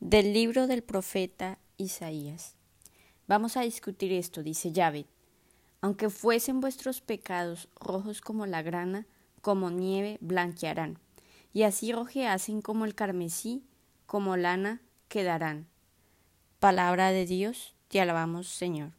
Del libro del profeta Isaías. Vamos a discutir esto, dice Yahvé. Aunque fuesen vuestros pecados rojos como la grana, como nieve blanquearán, y así rojeasen como el carmesí, como lana quedarán. Palabra de Dios, te alabamos, Señor.